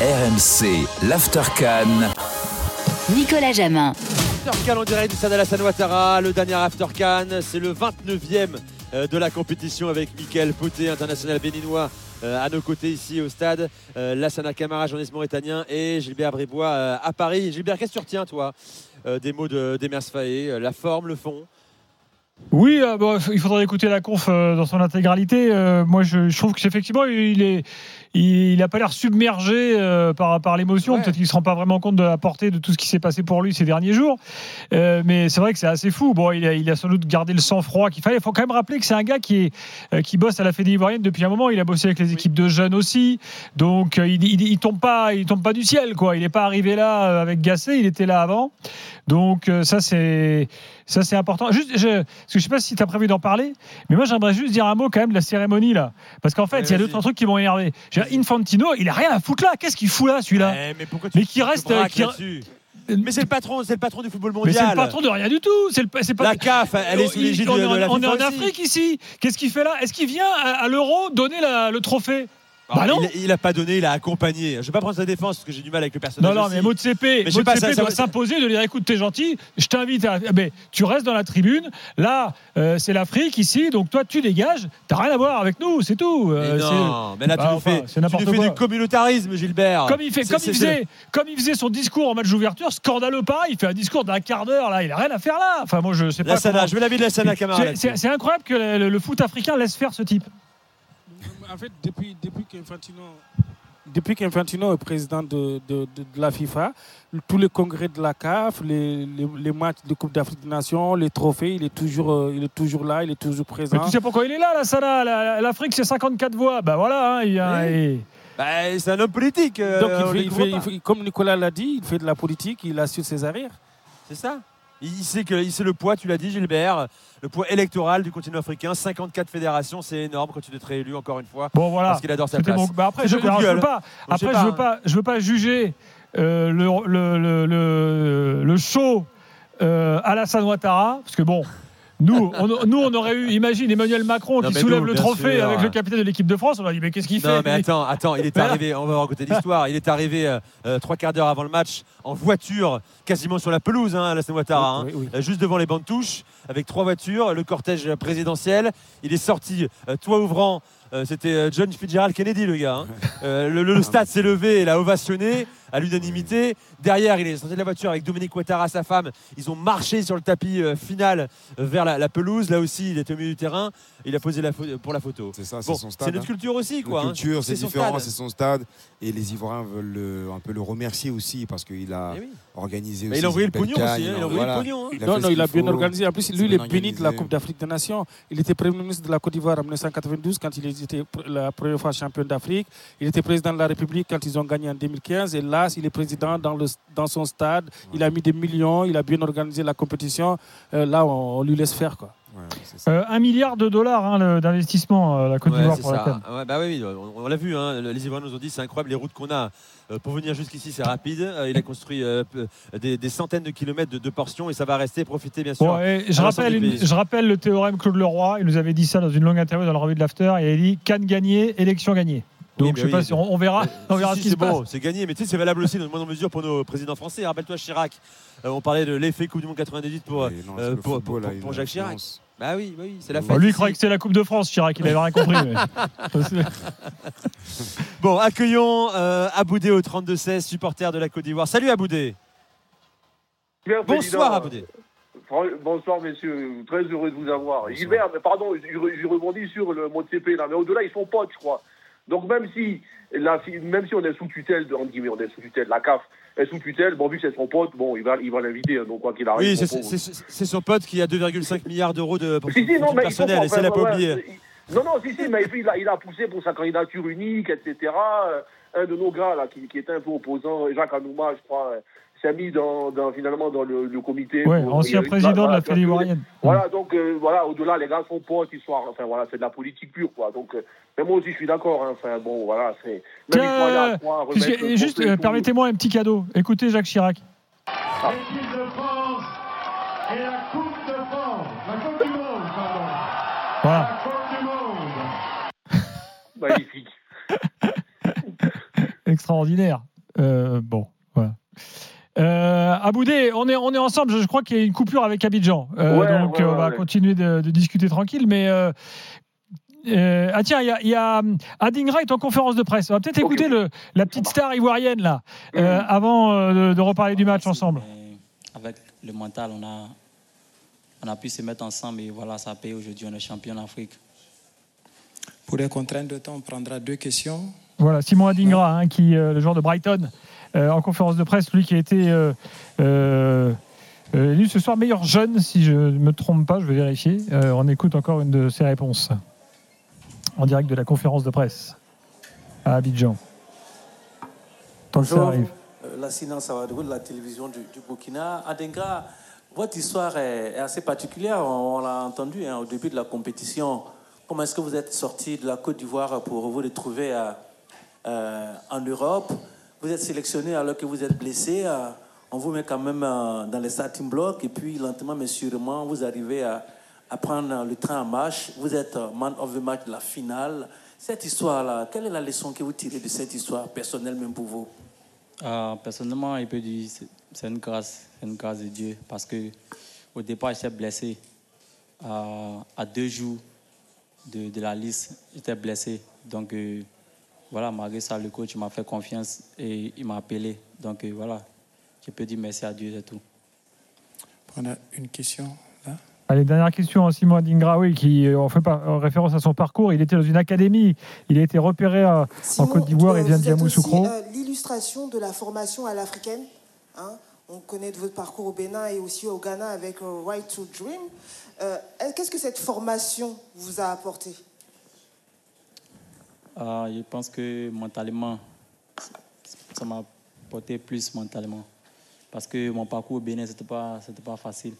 RMC, l'After Nicolas Jamin. After en direct du Stade Alassane Ouattara, le dernier After c'est le 29e euh, de la compétition avec Mickaël Poté, international béninois euh, à nos côtés ici au stade, euh, Lassana Camara, journaliste mauritanien et Gilbert Bribois à Paris. Gilbert, qu'est-ce que tu retiens toi des mots d'Emers Faé, la forme, le fond? Oui, il faudrait écouter la conf dans son intégralité. moi, je, je trouve qu'effectivement, il est, il n'a pas l'air submergé euh, par, par l'émotion. Peut-être qu'il ne se rend pas vraiment compte de la portée de tout ce qui s'est passé pour lui ces derniers jours. Euh, mais c'est vrai que c'est assez fou. Bon, il a, il a, sans doute gardé le sang-froid qu'il fallait. Il faut quand même rappeler que c'est un gars qui, est, euh, qui bosse à la Fédé ivoirienne depuis un moment. Il a bossé avec les équipes de jeunes aussi. Donc, il, il, tombe pas, il tombe pas du ciel. Quoi. Il n'est pas arrivé là avec Gassé. Il était là avant. Donc, ça, c'est. Ça, c'est important. Juste, je, je sais pas si tu as prévu d'en parler, mais moi, j'aimerais juste dire un mot quand même de la cérémonie là. Parce qu'en fait, il y a deux, trois trucs qui m'ont énervé. Infantino, il a rien à foutre là. Qu'est-ce qu'il fout là, celui-là eh, Mais, pourquoi tu mais qui reste. Qui... Mais c'est le patron, c'est le patron du football mondial. Mais c'est le patron de rien du tout. C'est pas... La CAF, elle est sous l'égide de, de, la On est en Afrique ici. Qu'est-ce qu'il fait là? Est-ce qu'il vient à, l'Euro donner le trophée? Bah non. Il, n'a pas donné, il a accompagné. Je ne vais pas prendre sa défense parce que j'ai du mal avec le personnage. Non, non, mais Motsepe, Motsepe doit s'imposer de dire écoute, t'es gentil, je t'invite à. Mais tu restes dans la tribune. Là, euh, c'est l'Afrique ici, donc toi, tu dégages. T'as rien à voir avec nous, c'est tout. Euh, non, mais là, tu bah, nous fais, tu nous fais du communautarisme, Gilbert. Comme il, fait, comme, il faisait, comme il faisait son discours en match d'ouverture, scandaleux pas. Il fait un discours d'un quart d'heure, là, il a rien à faire là. Enfin, moi, je sais pas. La je veux l'avis de la Sana Camara. C'est incroyable que le foot africain laisse faire ce type en fait, depuis, depuis qu'Infantino depuis qu'Infantino est président de, de, de, la FIFA, tous les congrès de la CAF, les, les, matchs de Coupe d'Afrique des Nations, les trophées, il est toujours, euh, il est toujours là, il est toujours présent. Mais tu sais pourquoi il est là, là, ça, L'Afrique, c'est 54 voix. Ben voilà, hein, il, ben, c'est un homme politique. Euh, Donc, il fait, comme Nicolas l'a dit, il fait de la politique, il assure ses arrières. C'est ça il sait, que, il sait le poids, tu l'as dit Gilbert, le poids électoral du continent africain. 54 fédérations, c'est énorme quand tu es réélu encore une fois. Bon voilà. Parce qu'il adore sa place. Bah, après, je, ne veux pas, après je, veux pas, je veux pas juger euh, le, le, le, le, show euh, Alassane Ouattara, parce que bon. Nous on, nous, on aurait eu, imagine Emmanuel Macron qui soulève le trophée avec le capitaine de l'équipe de France. On aurait dit, mais qu'est-ce qu'il fait Non, mais attends, attends, il est arrivé, on va raconter l'histoire. Il est arrivé euh, euh, trois quarts d'heure avant le match en voiture, quasiment sur la pelouse, hein, à la Ouattara, hein, euh, juste devant les bancs de touche, avec trois voitures, le cortège présidentiel. Il est sorti, toit ouvrant. C'était John Fitzgerald Kennedy, le gars. Hein. le, le, stade s'est levé, il a ovationné à l'unanimité. Derrière, il est sorti de la voiture avec Dominique Ouattara, sa femme. Ils ont marché sur le tapis euh, final euh, vers la, pelouse. Là aussi, il était au milieu du terrain. Il a posé la pour la photo. C'est ça, c'est son stade. C'est notre hein. culture aussi, quoi. Notre hein. culture, c'est différent, c'est son stade. Et les Ivoiriens veulent un peu le remercier aussi parce qu'il a eh organisé aussi. il a envoyé le pognon aussi. Hein. Il a envoyé le pognon. Non, non, il a bien organisé. En plus, lui, il est béni de la Coupe d'Afrique des Nations. Il était Premier ministre de la Côte d'Ivoire en 1992 quand il était la première fois champion d'Afrique. Il était président de la République quand ils ont gagné en 2015. Et là, il est président dans, le, dans son stade. Il a mis des millions, il a bien organisé la compétition. Euh, là, on, lui laisse faire. Quoi. Euh, un milliard de dollars hein, d'investissement, euh, la Côte d'Ivoire pour la bah oui, on, l'a vu, hein, les Ivoiriens nous ont dit c'est incroyable les routes qu'on a. pour venir jusqu'ici, c'est rapide. il a construit des, centaines de kilomètres de, portions et ça va rester. Profiter, bien sûr. je, rappelle je rappelle le théorème Claude Leroy. Il nous avait dit ça dans une longue interview dans la revue de l'After. Il a dit Cannes gagné, élection gagnée. Donc je sais pas si on, verra, on verra ce qui se bon, C'est gagné, mais tu sais, c'est valable aussi dans une moindre mesure pour nos présidents français. Rappelle-toi Chirac, euh, on parlait de l'effet Coupe du Monde 98 pour, euh, pour, pour, Jacques Chirac. Bah oui, oui c'est la fête. lui, il croyait que c'était la Coupe de France, Chirac, il n'avait rien compris. bon, accueillons euh, Aboudé au 32-16, supporter de la Côte d'Ivoire. Salut Aboudé. Bonsoir Aboudé. Bonsoir messieurs, très heureux de vous avoir. Gilbert, pardon, je, rebondis sur le mot de CP là, mais au-delà ils sont potes, je crois. Donc même si, la, même si on est sous tutelle, de, on est sous tutelle, la CAF est sous tutelle, bon, vu que c'est son pote, bon, il va il va l'inviter, hein, donc quoi qu'il arrive. Oui, c'est son pote qui a 2,5 milliards d'euros de si, si, non, personnel, et c'est la pas oublié. Non, non, si, si, mais il a, il a poussé pour sa candidature unique, etc. Un de nos gars, là, qui, qui était un peu opposant, Jacques Anouma, je crois, s'est mis dans, dans, finalement dans le, le comité. Oui, ancien président de la Fédération ivoirienne. Voilà, donc euh, voilà, au-delà, les gars sont potes, ils sont, enfin voilà, c'est de la politique pure, quoi. Donc, euh, mais moi aussi, je suis d'accord. Hein, enfin bon, voilà, c'est. Tiens, juste, euh, permettez-moi un petit cadeau. Écoutez Jacques Chirac. Ah. L'équipe de France et la Coupe de France, la Coupe du Monde, pardon. Voilà. La Coupe du Monde. Magnifique. Extraordinaire. bon, voilà. Euh, Aboudé, on est, on est ensemble. Je, crois qu'il y a une coupure avec Abidjan. donc, on va continuer de, discuter tranquille. Mais. ah tiens, il y a, Adingra est en conférence de presse. On va peut-être écouter le, la petite star ivoirienne là, mhm. avant de, reparler du match ensemble. Avec le mental, on a, on a pu se mettre ensemble et voilà, ça paye aujourd'hui. On est champion d'Afrique. Pour les contraintes de temps, on prendra deux questions. Voilà, Simon Adingra, hein, qui, euh, le joueur de Brighton, euh, en conférence de presse, lui qui a été euh, élu ce soir meilleur jeune, si je ne me trompe pas, je vais vérifier. on écoute encore une de ses réponses en direct de la conférence de presse à Abidjan. Tant que ça arrive. La Sina Sawadou de la télévision du, Burkina. Adingra, votre histoire est, assez particulière. On, l'a entendu hein, au début de la compétition. Comment est-ce que vous êtes sorti de la Côte d'Ivoire pour vous retrouver euh, en Europe? Vous êtes sélectionné alors que vous êtes blessé. Euh, on vous met quand même euh, dans les starting blocks et puis lentement mais sûrement vous arrivez à, prendre le train en marche. Vous êtes man of the match de la finale. Cette histoire-là, quelle est la leçon que vous tirez de cette histoire personnelle même pour vous? Personnellement, il peut dire c'est une grâce, c'est une grâce de Dieu parce que au départ j'étais blessé à deux jours de, la liste, j'étais blessé. Donc euh, voilà, malgré ça, le coach m'a fait confiance et il m'a appelé. Donc euh, voilà, je peux dire merci à Dieu et tout. On a une question là. Allez, dernière question à Simon Adingraoui qui euh, en fait référence à son parcours. Il était dans une académie, il a été repéré en Côte d'Ivoire et vient de Yamoussoukro. L'illustration de la formation à l'africaine. Hein? On connaît de votre parcours au Bénin et aussi au Ghana avec Right to Dream. Euh, qu'est-ce que cette formation vous a apporté? Ah, Je pense que mentalement, ça m'a apporté plus mentalement. Parce que mon parcours au Bénin, ce n'était pas, pas facile.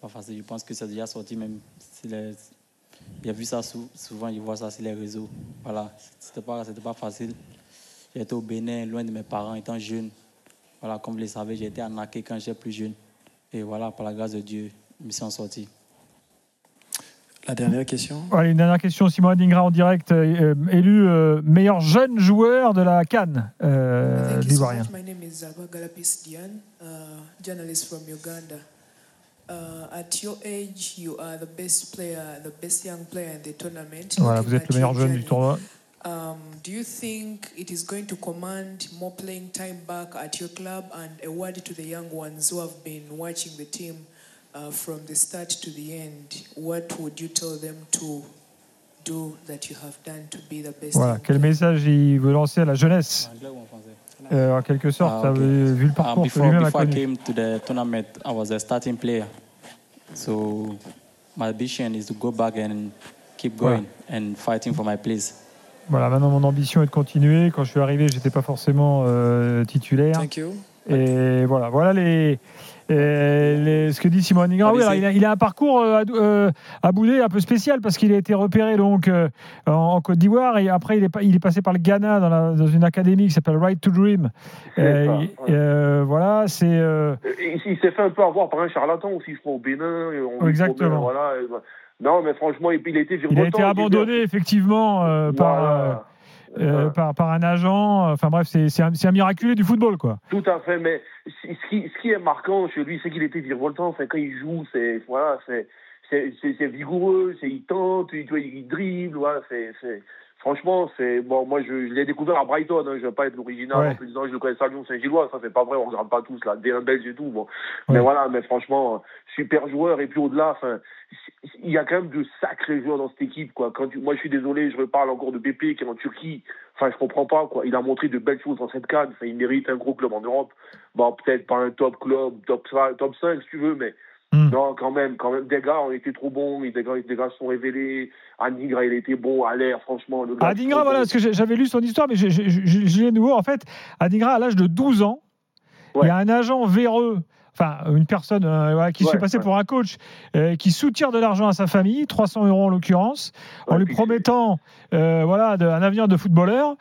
Pas facile. Je pense que c'est déjà sorti même. Les, a vu ça souvent, il voit ça sur les réseaux. Voilà, ce n'était pas, pas facile. J'étais au Bénin, loin de mes parents, étant jeune. Voilà, comme vous le savez, j'ai été arnaqué quand j'étais plus jeune. Et voilà, par la grâce de Dieu, je me suis sorti. La dernière question. une dernière question. Simon Adingra en direct, euh, élu euh, meilleur jeune joueur de la Cannes euh, l'Ivoirien. My name is Galapis Dian, uh, journalist from Uganda. Uh, at your age, you are the best player, the best young player in the tournament. Voilà, vous êtes le meilleur jeune du tournoi. Um, do you think it is going to command more playing time back at your club and a word to the young ones who have been watching the team? uh, from the start to the end, what would you tell them to do that you have done to be the best? Voilà, quel message il veut lancer à la jeunesse euh, En quelque sorte, ah, okay. vu le parcours uh, before, before I came to the tournament, I was a starting player. So my ambition is to go back and keep going ouais. and fighting for my place. Voilà, maintenant mon ambition est de continuer. Quand je suis arrivé, j'étais pas forcément euh, titulaire. Thank you. Et voilà, voilà les, ce que dit Simon Nigra, oui, il, a, un parcours euh, euh, à, Boudé un peu spécial parce qu'il a été repéré donc euh, en, Côte d'Ivoire et après il est, il est passé par le Ghana dans, dans une académie qui s'appelle Right to Dream. voilà, c'est. Il, s'est fait un peu avoir par un charlatan aussi, je crois, au Bénin. Exactement. voilà, non, mais franchement, il, a été Il a été abandonné effectivement par. Euh, par, par, un agent. Enfin bref, c'est un, un, miraculé du football, quoi. Tout à fait, mais ce qui, ce qui est marquant chez lui, c'est qu'il était virevoltant. Enfin, quand il joue, c'est voilà, c'est vigoureux, il tente, il, il dribble, voilà, c'est franchement, c'est bon. Moi, je, l'ai découvert à Brighton. Hein, je vais pas être l'original en disant je le connais à Lyon Saint-Gillois. Ça, c'est pas vrai. On regarde pas tous là, des belge et tout. Bon, mais voilà. Mais franchement, super joueur. Et puis au-delà, il y a quand même de sacrés joueurs dans cette équipe, quoi. Quand moi, je suis désolé, je reparle encore de Pépé qui est en Turquie. Enfin, je comprends pas, quoi. Il a montré de belles choses dans cette. Enfin, il mérite un gros club en Europe. Bon, peut-être pas un top club, top 5, top 5 si tu veux, mais Hmm. Non, quand même, quand même. Des gars ont été trop bons, des gars, des gars sont révélés. Adingra, il était bon à l'air, franchement. Le Adingra, voilà, parce que j'avais lu son histoire, mais je l'ai nouveau. En fait, Adingra, à l'âge de 12 ans, il y a un agent véreux enfin une personne euh, qui se fait passer pour un coach, euh, qui soutient de l'argent à sa famille, 300 euros en l'occurrence, en lui promettant euh, voilà un avenir de footballeur.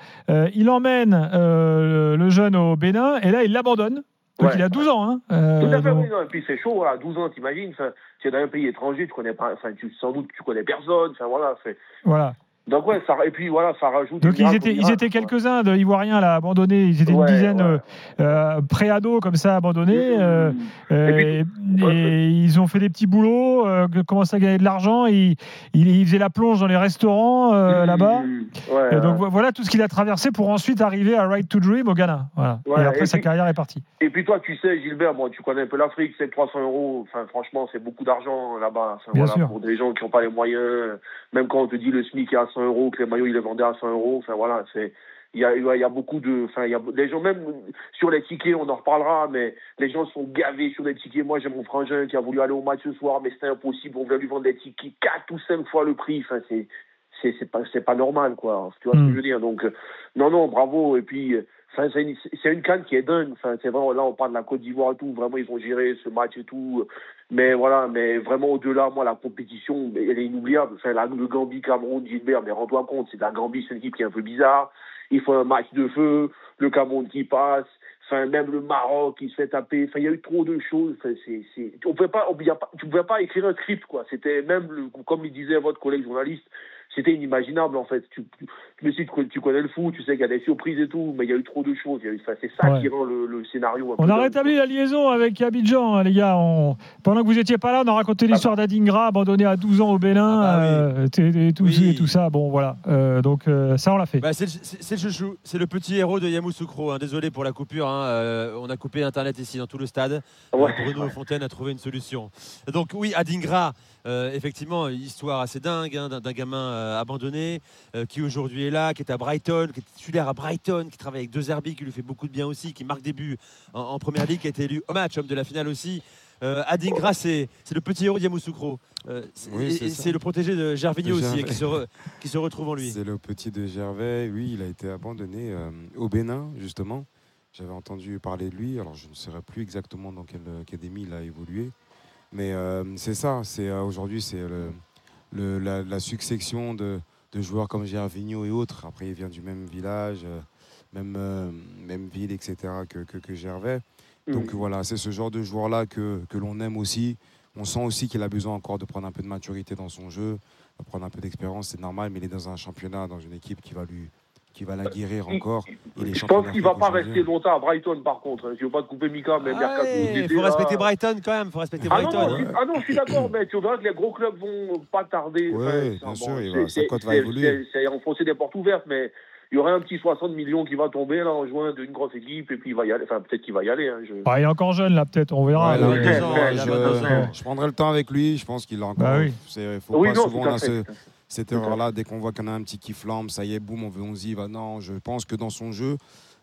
il emmène le jeune au Bénin et là il l'abandonne donc il a 12 ans. Hein, euh, Tout à fait, oui. Non, et puis c'est chaud, voilà, 12 ans, t'imagines. Tu es dans un pays étranger, tu connais pas, enfin, tu, sans doute tu connais personne. Enfin, voilà, voilà. Donc ouais, ça, et puis voilà, ça rajoute. Donc ils étaient, ils étaient quelques-uns de Ivoiriens là abandonnés. Ils étaient une dizaine ouais. euh, pré-ados comme ça abandonnés. Euh, et, puis, et ils ont fait des petits boulots, euh, commencé à gagner de l'argent. Ils, ils, ils, faisaient la plonge dans les restaurants là-bas. Donc voilà tout ce qu'il a traversé pour ensuite arriver à Right to Dream au Ghana. Voilà. et après et sa puis, carrière est partie. Et puis toi, tu sais, Gilbert, bon, tu connais un peu l'Afrique, c'est 300 euros. Enfin, franchement, c'est beaucoup d'argent là-bas. Enfin, voilà, pour des gens qui n'ont pas les moyens. Même quand on te dit le SMIC est à 100 euros, que les maillots, ils les vendaient à 100 euros. Enfin, voilà, c'est. Il y, a, il y a beaucoup de. Enfin, il y a les gens, même sur les tickets, on en reparlera, mais les gens sont gavés sur les tickets. Moi, j'ai mon frangin qui a voulu aller au match ce soir, mais c'était impossible. On voulait lui vendre des tickets 4 ou 5 fois le prix. Enfin, c'est. C'est, c'est pas c'est pas normal quoi. Tu vois mmh. ce que je veux dire? Donc non non bravo. Et puis enfin c'est une c'est une canne qui est dingue. Enfin c'est vraiment là on parle de la Côte d'Ivoire et tout. Vraiment ils ont géré ce match et tout. Mais voilà mais vraiment au-delà moi la compétition elle est inoubliable. Enfin la, le Gambie Cameroun Gilbert mais rends-toi compte c'est la Gambie c'est une équipe qui est un peu bizarre. Il faut un match de feu le Cameroun qui passe. Enfin même le Maroc qui se fait taper. Enfin il y a eu trop de choses. Enfin, c'est c'est on pouvait pas on, y a pas tu pouvais pas écrire un script quoi. C'était même le, comme il disait votre collègue journaliste c'était inimaginable en fait. Tu, tu, tu, tu connais le foot, tu sais qu'il y a des surprises et tout, mais il y a eu trop de choses. C'est ça ouais. qui rend le, le scénario. on a rétabli la liaison avec Abidjan, hein, les gars. On... Pendant que vous n'étiez pas là, on a raconté l'histoire ah bah. d'Adingra, abandonné à 12 ans au Bénin, ah bah oui. euh, et, tout, oui. et, tout, ça. Bon, voilà. Euh, donc, euh, ça, on l'a fait. Bah, c'est le chouchou, c'est le petit héros de Yamoussoukro. Hein. Désolé pour la coupure. Hein. Euh, on a coupé Internet ici dans tout le stade. Ouais. Bruno Fontaine a trouvé une solution. Donc, oui, Adingra. Euh, effectivement, histoire assez dingue hein, d'un gamin euh, abandonné euh, qui aujourd'hui est là, qui est à Brighton, qui est titulaire à Brighton, qui travaille avec deux Herbie, qui lui fait beaucoup de bien aussi, qui marque des buts en, en première ligue, qui a été élu au match, homme de la finale aussi. Adingra, c'est le petit héros d'Yamoussoukro. c'est oui, le protégé de Gervinho aussi, qui se, re, qui se, retrouve en lui. C'est le petit de Gervais, oui, il a été abandonné au Bénin, justement. J'avais entendu parler de lui, alors je ne saurais plus exactement dans quelle académie il a évolué. Mais euh, c'est ça, c'est euh, aujourd'hui c'est le, le, la, la, succession de, de, joueurs comme Gervinho et autres. Après, il vient du même village, euh, même, même ville, etc. que, que, que Gervais. Donc mmh. voilà, c'est ce genre de joueur-là que, que l'on aime aussi. On sent aussi qu'il a besoin encore de prendre un peu de maturité dans son jeu, de prendre un peu d'expérience, c'est normal, mais il est dans un championnat, dans une équipe qui va lui, qui va la guérir encore. Il je pense qu'il ne va pas rester longtemps à Brighton par contre. Je ne veux pas te couper Mika, mais ah Il faut respecter Brighton quand même. faut respecter ah Brighton. Non, non, hein. ah non, je suis d'accord, mais tu verras que les gros clubs vont pas tarder. Oui, enfin, bien bon, sûr, va, sa cote va évoluer. C'est enfoncer des portes ouvertes, mais il y aurait un petit 60 millions qui va tomber là en juin d'une grosse équipe et puis il va y aller. Enfin, peut-être qu'il va y aller. Hein, je... bah, il est encore jeune là, peut-être. On verra. Ouais, là, ouais, ans, je, je, prendrai le temps avec lui. Je pense qu'il a encore. Bah oui. faut oui, pas non, souvent là, cette erreur-là, dès qu'on voit qu'on a un petit qui flambe, ça y est, boum, on veut, on y va. Non, je pense que dans son jeu,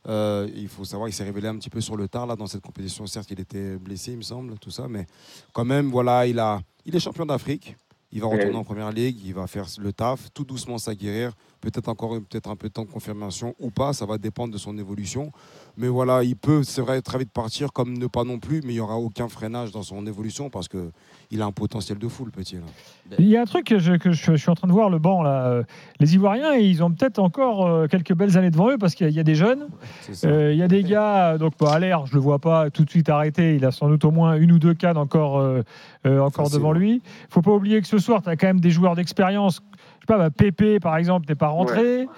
euh, il faut savoir qu'il s'est révélé un petit peu sur le tard là dans cette compétition. Certes, il était blessé, il me semble, tout ça, mais quand même, voilà, il a, il est champion d'Afrique. Il va retourner en première ligue, il va faire le taf, tout doucement s'aguerrir. Peut-être encore peut-être un peu de temps de confirmation ou pas, ça va dépendre de son évolution. Mais voilà, il peut, c'est vrai, très vite partir, comme ne pas non plus, mais il n'y aura aucun freinage dans son évolution parce qu'il a un potentiel de fou, le petit. Là. Il y a un truc que, je, que je, suis en train de voir, le banc, là. Les Ivoiriens, ils ont peut-être encore euh, quelques belles années devant eux parce qu'il y, y, a des jeunes. Euh, il y a des gars, donc bah, à l'air, je ne le vois pas tout de suite arrêté. Il a sans doute au moins une ou deux cannes encore, euh, encore devant lui. Il ne faut pas oublier que ce soir, tu as quand même des joueurs d'expérience. Je sais pas, bah, Pépé, par exemple, n'est pas rentré. Ouais.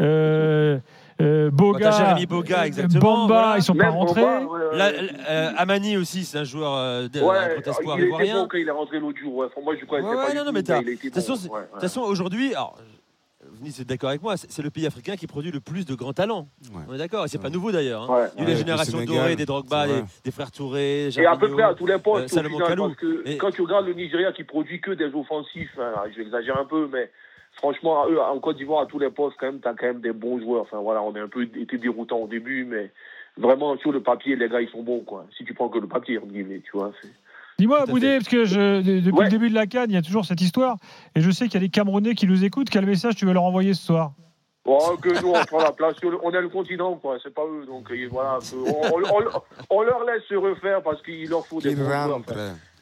Euh, euh, Boga, Jérémy Boga, exactement. Bamba, voilà. ils sont pas rentrés. Bamba, ouais, La, euh, Amani aussi, c'est un joueur euh, de, ouais, un espoir il ivoirien. Bon il est rentré l'autre jour. Ouais. Enfin, moi, je connaissais ouais, pas non, non, mais de toute façon, bon, façon, aujourd'hui, Venise est d'accord avec moi, c'est le pays africain qui produit le plus de grands talents. Ouais. On est d'accord, et c'est pas nouveau d'ailleurs. Hein. Il y a eu les générations dorées des Drogba, des, des, frères Touré, Et à peu près à tous les postes, euh, final, parce que et... quand tu regardes le Nigeria qui produit que des offensifs, hein, je exagère un peu, mais franchement, eux, en Côte d'Ivoire, à tous les postes, quand même, tu as quand même des bons joueurs. Enfin, voilà, on est un peu été déroutant au début, mais vraiment, sur le papier, les gars, ils sont bons, quoi. Si tu prends que le papier, tu vois. Dis-moi, Boudé, parce que je, depuis ouais. le début de la Cannes, il y a toujours cette histoire, et je sais qu'il y a des Camerounais qui nous écoutent. Quel message tu veux leur envoyer ce soir? Oh, que nous, on prend la place. On est le continent, quoi. C'est pas eux. Donc, voilà. On, on, on, leur laisse se refaire parce qu'il leur faut des bons joueurs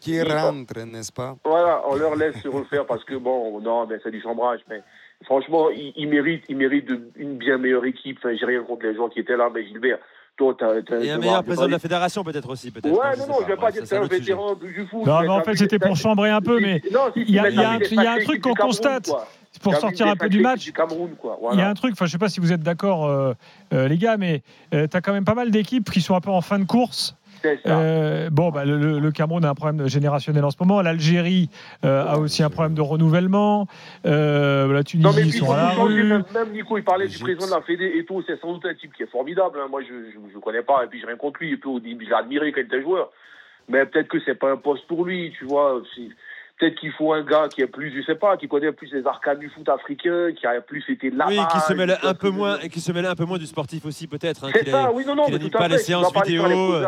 qui rentre, n'est-ce pas? Voilà, on leur laisse se refaire parce que bon, non, mais c'est du chambrage. Mais franchement, ils, ils méritent, ils méritent une bien meilleure équipe. Enfin, j'ai rien contre les gens qui étaient là, mais Gilbert. Toi, t'as, t'as, et un meilleur président de la fédération peut-être aussi peut-être ouais non non je vais pas dire que c'est un vétéran du foot non mais en fait c'était pour chambrer un peu mais il y a, un truc qu'on constate pour sortir un peu du match. Il y a un truc, enfin, je sais pas si vous êtes d'accord, euh, euh, les gars, mais tu as quand même pas mal d'équipes qui sont un peu en fin de course. Euh, bon, bah, le, Cameroun a un problème générationnel en ce moment. L'Algérie euh, a aussi un problème de renouvellement. Euh, la Tunisie, non, mais ils sont à Même, Nico, il parlait du président de la Fédé et tout. C'est sans doute un type qui est formidable. Hein. Moi, je ne connais pas et puis j'ai rien contre lui. Et puis, je l'ai admiré quand il était joueur. Mais peut-être que c'est pas un poste pour lui, tu vois. Peut-être qu'il faut un gars qui est plus, je sais pas, qui connaît plus les arcanes du foot africain, qui a plus été là. Oui, qui se mêle un peu moins et qui se mêle un peu moins du sportif aussi peut-être. Hein, c'est ça, oui, non, non, mais tout pas les séances vidéo. Euh,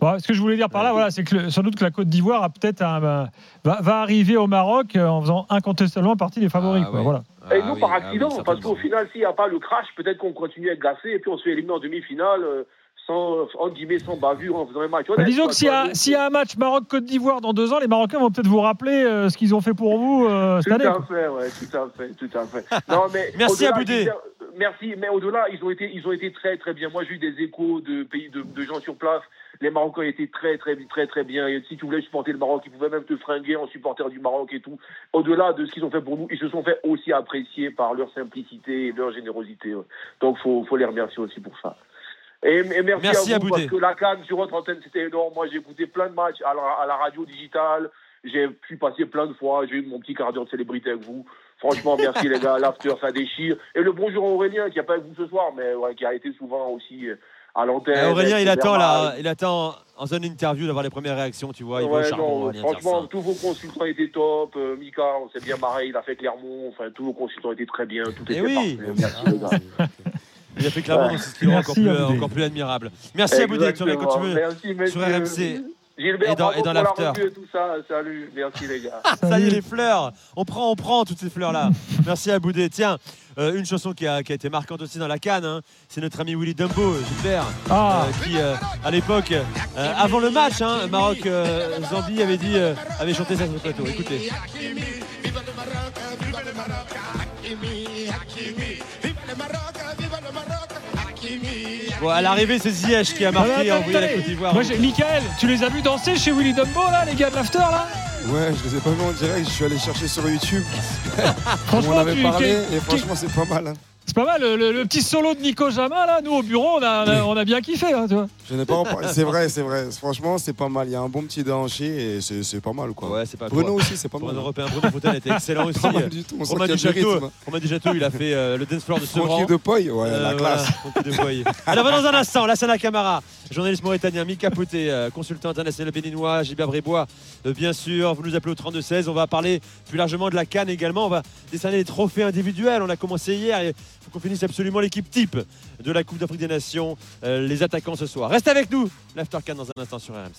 pas, ce que je voulais dire par là, voilà, c'est que sans doute que la Côte d'Ivoire a peut-être va, va, arriver au Maroc euh, en faisant incontestablement partie des favoris. Ah, voilà. Et nous, ah par accident, parce qu'au final, s'il n'y a pas le crash, peut-être qu'on continue à être gassé et puis on se fait éliminer en demi-finale. Sans, en guillemets, sans bavure en faisant les matchs. Bah, disons que s'il y, a un match Maroc-Côte d'Ivoire dans deux ans, les Marocains vont peut-être vous rappeler euh, ce qu'ils ont fait pour vous euh, cette année. Tout à fait, ouais, tout à fait, tout à fait. Non, mais merci Aboudé. Merci, mais au-delà, ils ont été, ils ont été très, très bien. Moi, j'ai eu des échos de pays, de, de, gens sur place. Les Marocains étaient très, très, très, très bien. Et si tu voulais supporter le Maroc, ils pouvaient même te fringuer en supporter du Maroc et tout. Au-delà de ce qu'ils ont fait pour nous, ils se sont fait aussi apprécier par leur simplicité et leur générosité. Donc, faut, faut les remercier aussi pour ça. Et, merci, à vous, parce que la canne sur votre antenne, c'était énorme. Moi, j'ai écouté plein de matchs à la, radio digitale. J'ai pu passer plein de fois. J'ai eu mon petit quart d'heure de célébrité avec vous. Franchement, merci les gars. L'after, ça déchire. Et le bonjour Aurélien, qui n'a pas avec vous ce soir, mais qui a été souvent aussi euh, à l'antenne. Eh, Aurélien, il attend, là, il attend en zone interview d'avoir les premières réactions, tu vois. Il ouais, charbon, franchement, tous vos consultants étaient top. Euh, Mika, on s'est bien marré, il a fait Clermont. Enfin, tous vos consultants étaient très bien. Tout Et eh était oui. Merci les gars. Il a fait clairement dans ce qui encore plus, encore plus admirable. Merci à Boudé, tu reviens quand tu veux sur RMC. Gilbert, et dans, et dans l'after. Salut, merci les gars. Ça y est, les fleurs. On prend, on prend toutes ces fleurs-là. merci à Boudé. Tiens, euh, une chanson qui a, qui a, été marquante aussi dans la canne, hein. c'est notre ami Willy Dumbo, Gilbert, ah. euh, qui euh, à l'époque, euh, avant le match, hein, Maroc-Zambie avait dit, avait chanté ça sur le plateau. Écoutez. Bon, à l'arrivée, c'est Ziyech qui a marqué et envoyé la Côte d'Ivoire. Moi, Michael, tu les as vus danser chez Willy Dumbo, là, les gars de l'after, là Ouais, je les ai pas vus en direct, je suis allé chercher sur YouTube. franchement, on avait parlé et franchement, c'est pas mal. Hein. C'est pas mal, le, petit solo de Nico Jama, là, nous au bureau, on a, on a, bien kiffé, hein, tu vois. Je n'ai pas C'est vrai, c'est vrai. Franchement, c'est pas mal. Il y a un bon petit déhanché et c'est pas mal, quoi. Ouais, c'est pas Bruno aussi, c'est pas Pour mal. un Européen, Bruno Fontaine était excellent aussi. Pas du tout. Romain Duchâteau, Romain Duchâteau, il a fait euh, le dance floor de Sevran. Francky de Poy, ouais, la euh, classe. Voilà, de Poy. Alors, dans un instant, Lassana Camara, journaliste mauritanien, Mika Poté, euh, consultant international béninois, Gilbert Brébois, bien sûr. Vous nous appelez au 32-16. On va parler plus largement de la Cannes également. On va décerner les trophées individuels. On a commencé hier. Qu'on finisse absolument l'équipe type de la Coupe d'Afrique des Nations, euh, les attaquants ce soir. Reste avec nous, l'After dans un instant sur RMC.